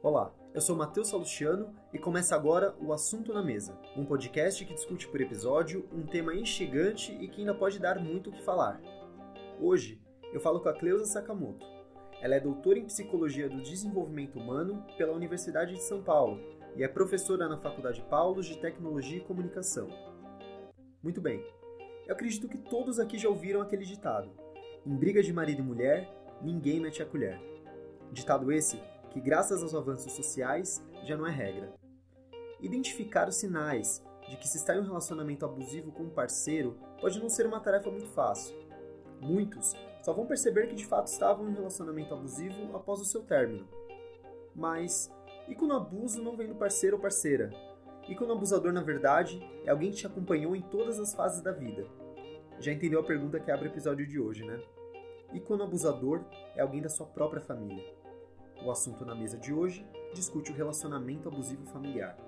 Olá, eu sou Matheus Salustiano e começa agora o Assunto na Mesa, um podcast que discute por episódio um tema instigante e que ainda pode dar muito o que falar. Hoje, eu falo com a Cleusa Sakamoto. Ela é doutora em Psicologia do Desenvolvimento Humano pela Universidade de São Paulo e é professora na Faculdade Paulos de Tecnologia e Comunicação. Muito bem, eu acredito que todos aqui já ouviram aquele ditado: em briga de marido e mulher, ninguém mete a colher. Ditado esse que, graças aos avanços sociais, já não é regra. Identificar os sinais de que se está em um relacionamento abusivo com um parceiro pode não ser uma tarefa muito fácil. Muitos só vão perceber que de fato estavam em um relacionamento abusivo após o seu término. Mas e quando o abuso não vem do parceiro ou parceira? E quando o abusador, na verdade, é alguém que te acompanhou em todas as fases da vida? Já entendeu a pergunta que abre o episódio de hoje, né? E quando o abusador é alguém da sua própria família? O assunto na mesa de hoje discute o relacionamento abusivo familiar.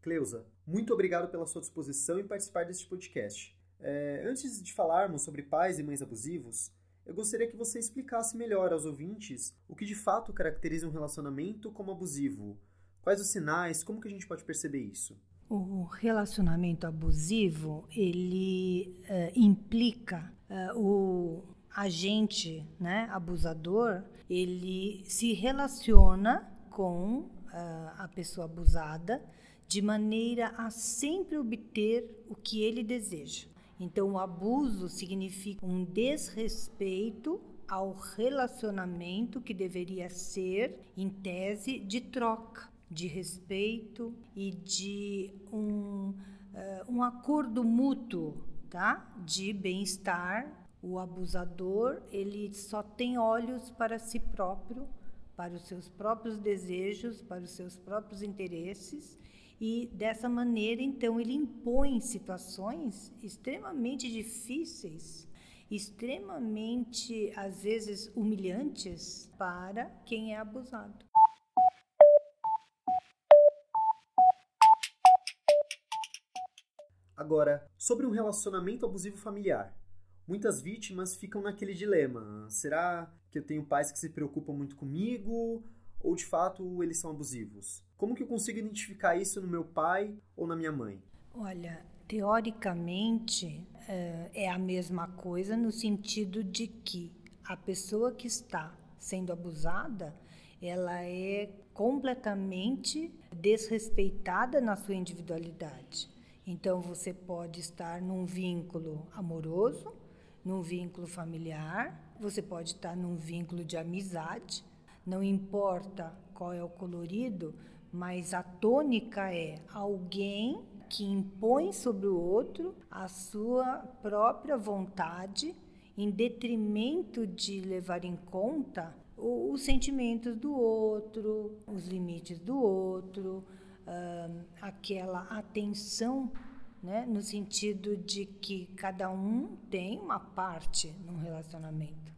Cleusa, muito obrigado pela sua disposição em participar deste podcast. É, antes de falarmos sobre pais e mães abusivos, eu gostaria que você explicasse melhor aos ouvintes o que de fato caracteriza um relacionamento como abusivo. Quais os sinais, como que a gente pode perceber isso? O relacionamento abusivo, ele uh, implica uh, o agente, né, abusador, ele se relaciona com uh, a pessoa abusada de maneira a sempre obter o que ele deseja. Então, o abuso significa um desrespeito ao relacionamento que deveria ser, em tese, de troca de respeito e de um, uh, um acordo mútuo, tá? De bem-estar. O abusador, ele só tem olhos para si próprio, para os seus próprios desejos, para os seus próprios interesses e dessa maneira, então, ele impõe situações extremamente difíceis, extremamente, às vezes, humilhantes para quem é abusado. Agora, sobre um relacionamento abusivo familiar. Muitas vítimas ficam naquele dilema: será que eu tenho pais que se preocupam muito comigo? Ou de fato eles são abusivos? Como que eu consigo identificar isso no meu pai ou na minha mãe? Olha, teoricamente é, é a mesma coisa no sentido de que a pessoa que está sendo abusada ela é completamente desrespeitada na sua individualidade. Então você pode estar num vínculo amoroso, num vínculo familiar, você pode estar num vínculo de amizade, não importa qual é o colorido, mas a tônica é alguém que impõe sobre o outro a sua própria vontade em detrimento de levar em conta os sentimentos do outro, os limites do outro, uh, aquela atenção, né, no sentido de que cada um tem uma parte num relacionamento.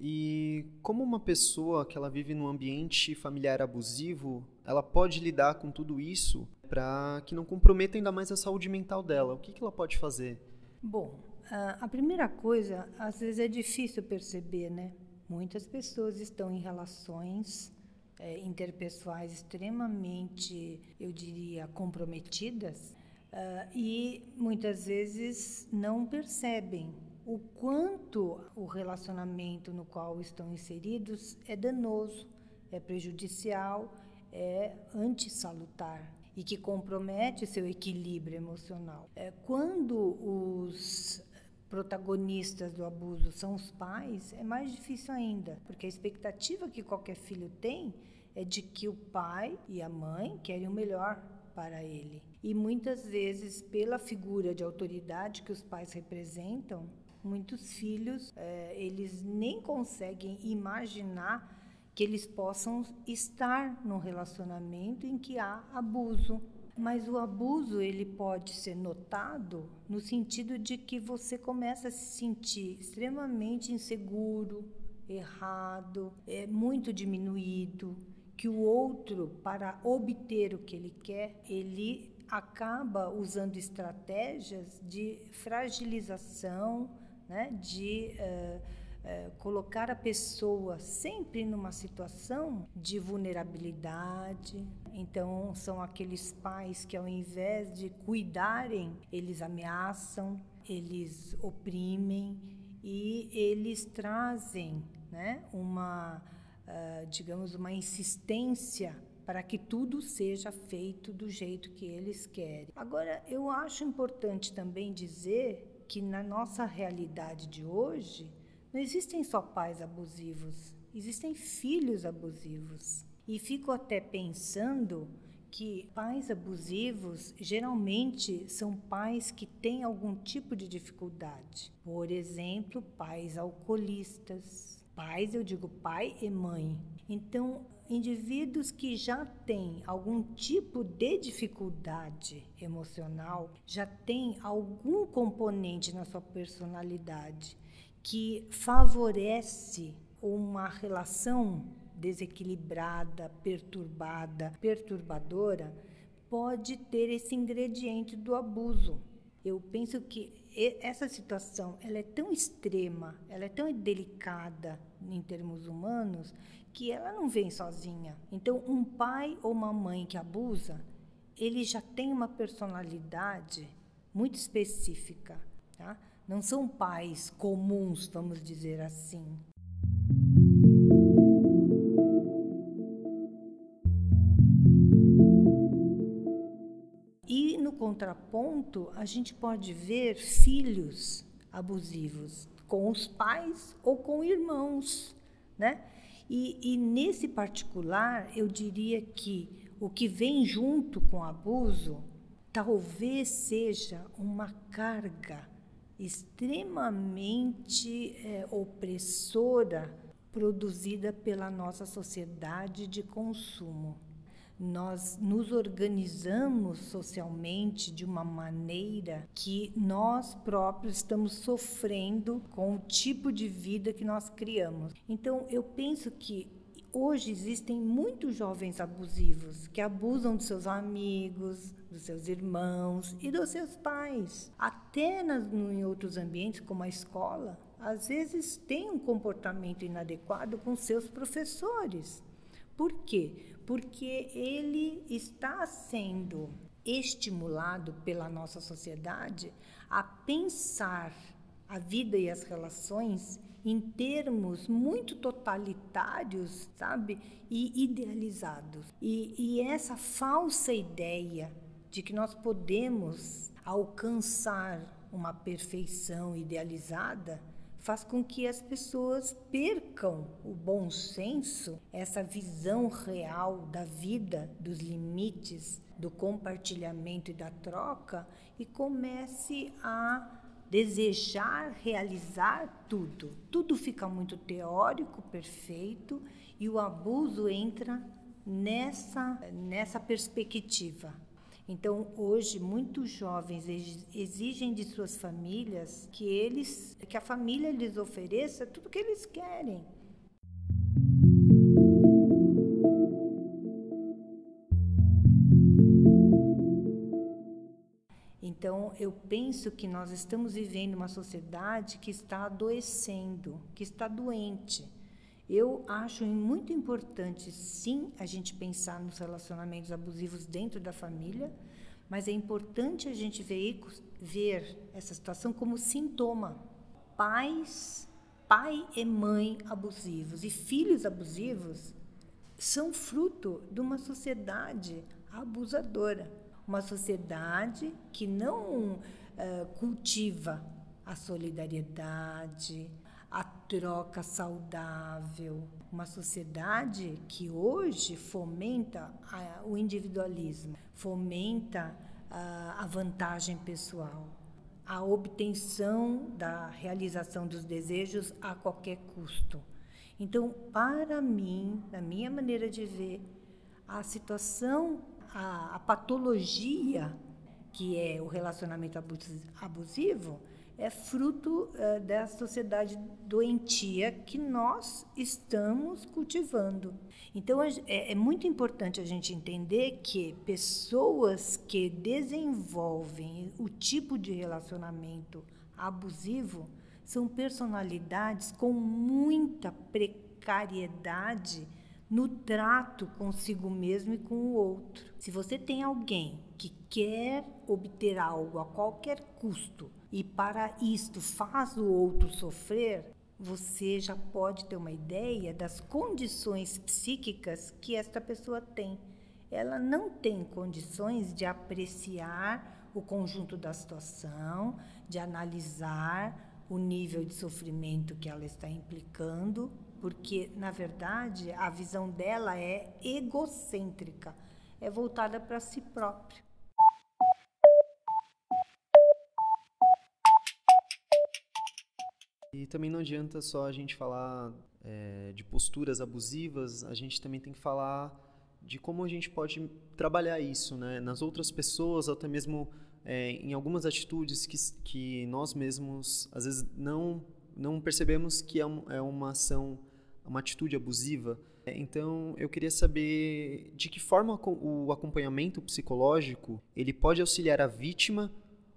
E como uma pessoa que ela vive num ambiente familiar abusivo, ela pode lidar com tudo isso para que não comprometa ainda mais a saúde mental dela? O que, que ela pode fazer? Bom, a primeira coisa, às vezes é difícil perceber, né? Muitas pessoas estão em relações é, interpessoais extremamente, eu diria, comprometidas uh, e muitas vezes não percebem o quanto o relacionamento no qual estão inseridos é danoso, é prejudicial, é antissalutar e que compromete seu equilíbrio emocional. É, quando os protagonistas do abuso são os pais, é mais difícil ainda, porque a expectativa que qualquer filho tem é de que o pai e a mãe querem o melhor para ele. E muitas vezes, pela figura de autoridade que os pais representam, muitos filhos é, eles nem conseguem imaginar que eles possam estar num relacionamento em que há abuso, mas o abuso ele pode ser notado no sentido de que você começa a se sentir extremamente inseguro, errado, é muito diminuído. que o outro, para obter o que ele quer, ele acaba usando estratégias de fragilização, né, de uh, uh, colocar a pessoa sempre numa situação de vulnerabilidade. Então, são aqueles pais que, ao invés de cuidarem, eles ameaçam, eles oprimem e eles trazem né, uma, uh, digamos, uma insistência para que tudo seja feito do jeito que eles querem. Agora, eu acho importante também dizer que na nossa realidade de hoje, não existem só pais abusivos, existem filhos abusivos. E fico até pensando que pais abusivos geralmente são pais que têm algum tipo de dificuldade. Por exemplo, pais alcoolistas. Pais, eu digo pai e mãe. Então, indivíduos que já têm algum tipo de dificuldade emocional, já têm algum componente na sua personalidade que favorece uma relação desequilibrada, perturbada, perturbadora, pode ter esse ingrediente do abuso. Eu penso que essa situação ela é tão extrema, ela é tão delicada em termos humanos que ela não vem sozinha. Então, um pai ou uma mãe que abusa, ele já tem uma personalidade muito específica, tá? Não são pais comuns, vamos dizer assim. E no contraponto, a gente pode ver filhos abusivos com os pais ou com irmãos, né? E, e nesse particular, eu diria que o que vem junto com o abuso talvez seja uma carga extremamente é, opressora produzida pela nossa sociedade de consumo nós nos organizamos socialmente de uma maneira que nós próprios estamos sofrendo com o tipo de vida que nós criamos. Então, eu penso que hoje existem muitos jovens abusivos que abusam dos seus amigos, dos seus irmãos e dos seus pais. Até nas, em outros ambientes, como a escola, às vezes tem um comportamento inadequado com seus professores. Por quê? porque ele está sendo estimulado pela nossa sociedade a pensar a vida e as relações em termos muito totalitários, sabe? E idealizados. E, e essa falsa ideia de que nós podemos alcançar uma perfeição idealizada faz com que as pessoas percam o bom senso, essa visão real da vida, dos limites, do compartilhamento e da troca e comece a desejar realizar tudo. Tudo fica muito teórico, perfeito e o abuso entra nessa nessa perspectiva. Então, hoje, muitos jovens exigem de suas famílias que eles, que a família lhes ofereça tudo o que eles querem. Então, eu penso que nós estamos vivendo uma sociedade que está adoecendo, que está doente. Eu acho muito importante, sim, a gente pensar nos relacionamentos abusivos dentro da família, mas é importante a gente ver, ver essa situação como sintoma. Pais, pai e mãe abusivos e filhos abusivos são fruto de uma sociedade abusadora, uma sociedade que não uh, cultiva a solidariedade, a troca saudável. Uma sociedade que hoje fomenta a, o individualismo, fomenta a, a vantagem pessoal, a obtenção da realização dos desejos a qualquer custo. Então, para mim, na minha maneira de ver, a situação, a, a patologia que é o relacionamento abusivo, é fruto uh, da sociedade doentia que nós estamos cultivando. Então, é, é muito importante a gente entender que pessoas que desenvolvem o tipo de relacionamento abusivo são personalidades com muita precariedade no trato consigo mesmo e com o outro. Se você tem alguém que quer obter algo a qualquer custo e para isto faz o outro sofrer, você já pode ter uma ideia das condições psíquicas que esta pessoa tem. Ela não tem condições de apreciar o conjunto da situação, de analisar o nível de sofrimento que ela está implicando, porque, na verdade, a visão dela é egocêntrica, é voltada para si própria. E também não adianta só a gente falar é, de posturas abusivas, a gente também tem que falar de como a gente pode trabalhar isso né, nas outras pessoas, até mesmo é, em algumas atitudes que, que nós mesmos, às vezes, não, não percebemos que é, um, é uma ação, uma atitude abusiva. Então, eu queria saber de que forma o acompanhamento psicológico ele pode auxiliar a vítima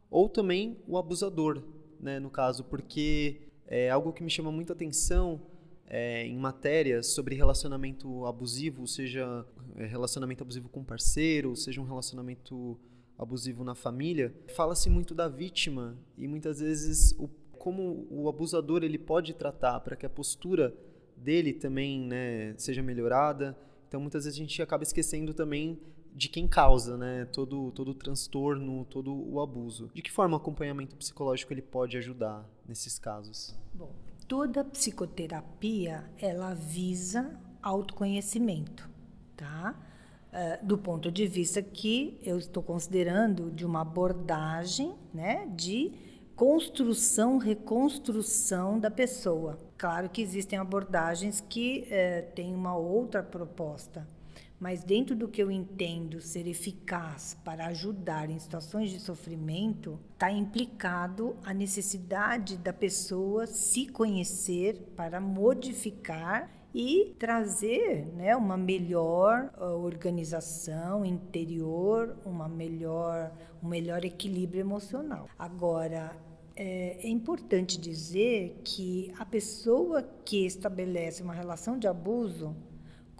ou também o abusador, né, no caso, porque é algo que me chama muita atenção é, em matérias sobre relacionamento abusivo, seja é, relacionamento abusivo com parceiro, seja um relacionamento abusivo na família, fala-se muito da vítima e muitas vezes o, como o abusador ele pode tratar para que a postura dele também né, seja melhorada. Então muitas vezes a gente acaba esquecendo também de quem causa, né, todo todo o transtorno, todo o abuso. De que forma o acompanhamento psicológico ele pode ajudar nesses casos? Bom, toda psicoterapia ela visa autoconhecimento, tá? Uh, do ponto de vista que eu estou considerando de uma abordagem, né, de construção, reconstrução da pessoa. Claro que existem abordagens que uh, têm uma outra proposta, mas dentro do que eu entendo ser eficaz para ajudar em situações de sofrimento, está implicado a necessidade da pessoa se conhecer para modificar e trazer né, uma melhor ah, organização interior, uma melhor, um melhor equilíbrio emocional. Agora, é, é importante dizer que a pessoa que estabelece uma relação de abuso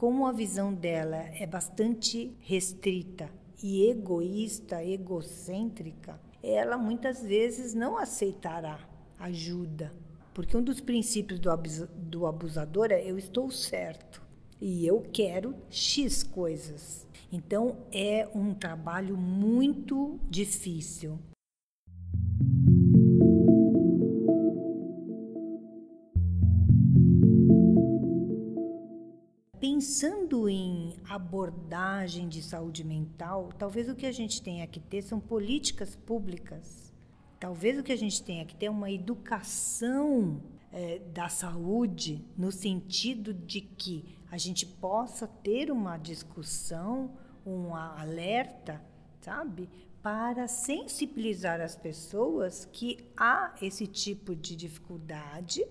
como a visão dela é bastante restrita e egoísta, egocêntrica, ela muitas vezes não aceitará ajuda. Porque um dos princípios do, do abusador é eu estou certo e eu quero X coisas. Então é um trabalho muito difícil. Pensando em abordagem de saúde mental, talvez o que a gente tenha que ter são políticas públicas. Talvez o que a gente tenha que ter é uma educação é, da saúde, no sentido de que a gente possa ter uma discussão, um alerta, sabe? Para sensibilizar as pessoas que há esse tipo de dificuldade,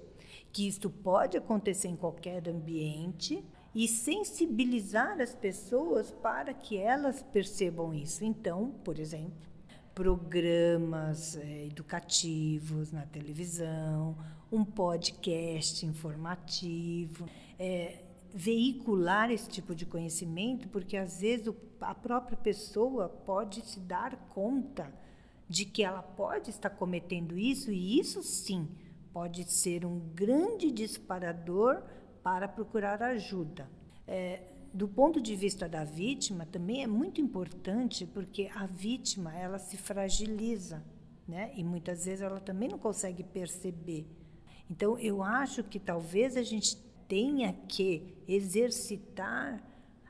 que isto pode acontecer em qualquer ambiente e sensibilizar as pessoas para que elas percebam isso. Então, por exemplo, programas é, educativos na televisão, um podcast informativo, é, veicular esse tipo de conhecimento, porque às vezes o, a própria pessoa pode se dar conta de que ela pode estar cometendo isso, e isso sim pode ser um grande disparador para procurar ajuda. É, do ponto de vista da vítima, também é muito importante porque a vítima ela se fragiliza, né? E muitas vezes ela também não consegue perceber. Então, eu acho que talvez a gente tenha que exercitar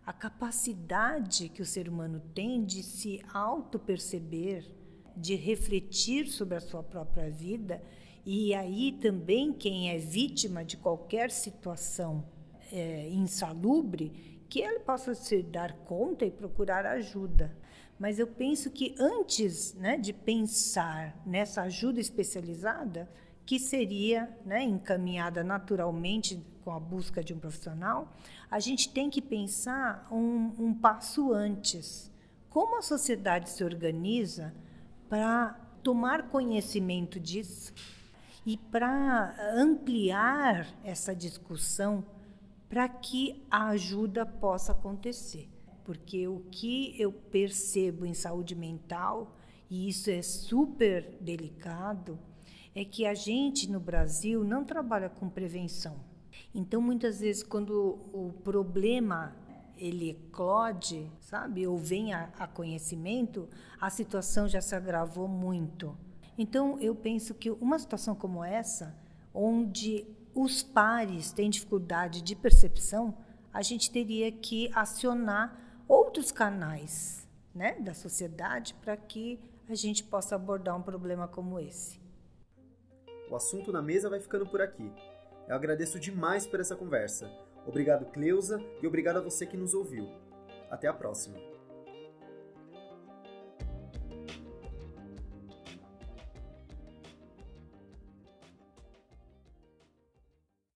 a capacidade que o ser humano tem de se auto-perceber, de refletir sobre a sua própria vida e aí também quem é vítima de qualquer situação é, insalubre, que ele possa se dar conta e procurar ajuda. Mas eu penso que antes né, de pensar nessa ajuda especializada, que seria né, encaminhada naturalmente com a busca de um profissional, a gente tem que pensar um, um passo antes. Como a sociedade se organiza para tomar conhecimento disso e para ampliar essa discussão para que a ajuda possa acontecer. Porque o que eu percebo em saúde mental, e isso é super delicado, é que a gente no Brasil não trabalha com prevenção. Então, muitas vezes, quando o problema ele eclode, sabe, ou vem a, a conhecimento, a situação já se agravou muito. Então, eu penso que uma situação como essa, onde os pares têm dificuldade de percepção, a gente teria que acionar outros canais né, da sociedade para que a gente possa abordar um problema como esse. O assunto na mesa vai ficando por aqui. Eu agradeço demais por essa conversa. Obrigado, Cleusa, e obrigado a você que nos ouviu. Até a próxima.